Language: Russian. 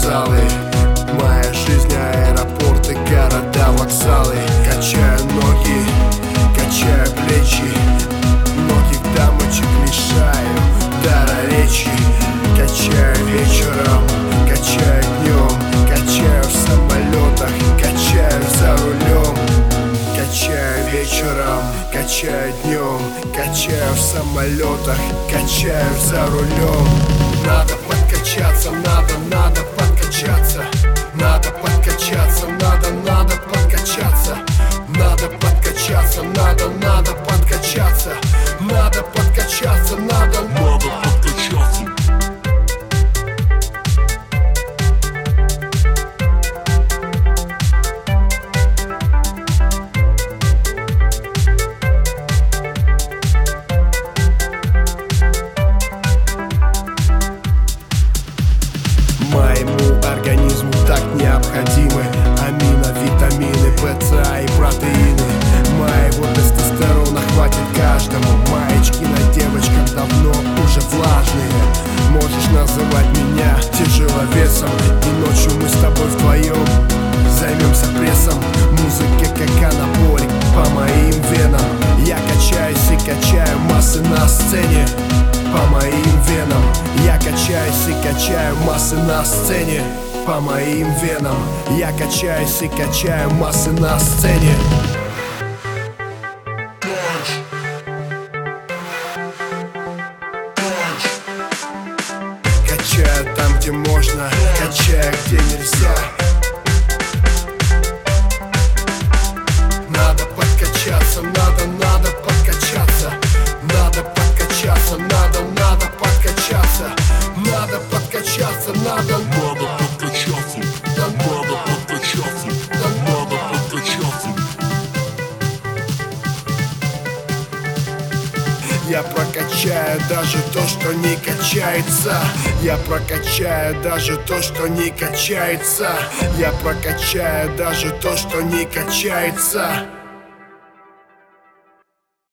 залы, Моя жизнь аэропорты, города, вокзалы. Качаю ноги, качаю плечи. Многих дамочек лишаю дара речи. Качаю вечером, качаю днем. Качаю в самолетах, качаю за рулем. Качаю вечером, качаю днем. Качаю в самолетах, качаю за рулем. Надо подкачаться, надо, надо необходимы. Амино, витамины, ПЦА и протеины. Моего тестостерона хватит каждому. Маечки на девочках давно уже влажные. Можешь называть меня тяжеловесом. И ночью мы с тобой вдвоем Займемся прессом. Музыки как анаболик по моим венам. Я качаюсь и качаю массы на сцене. По моим венам. Я качаюсь и качаю массы на сцене По моим венам. Я качаюсь и качаю массы на сцене. Качаю там, где можно Качаю, где нельзя. Надо подкачаться, надо, надо подкачаться. Надо подкачаться, надо, надо подкачаться. Надо подкачаться, надо, надо Я прокачаю даже то, что не качается. Я прокачаю даже то, что не качается. Я прокачаю даже то, что не качается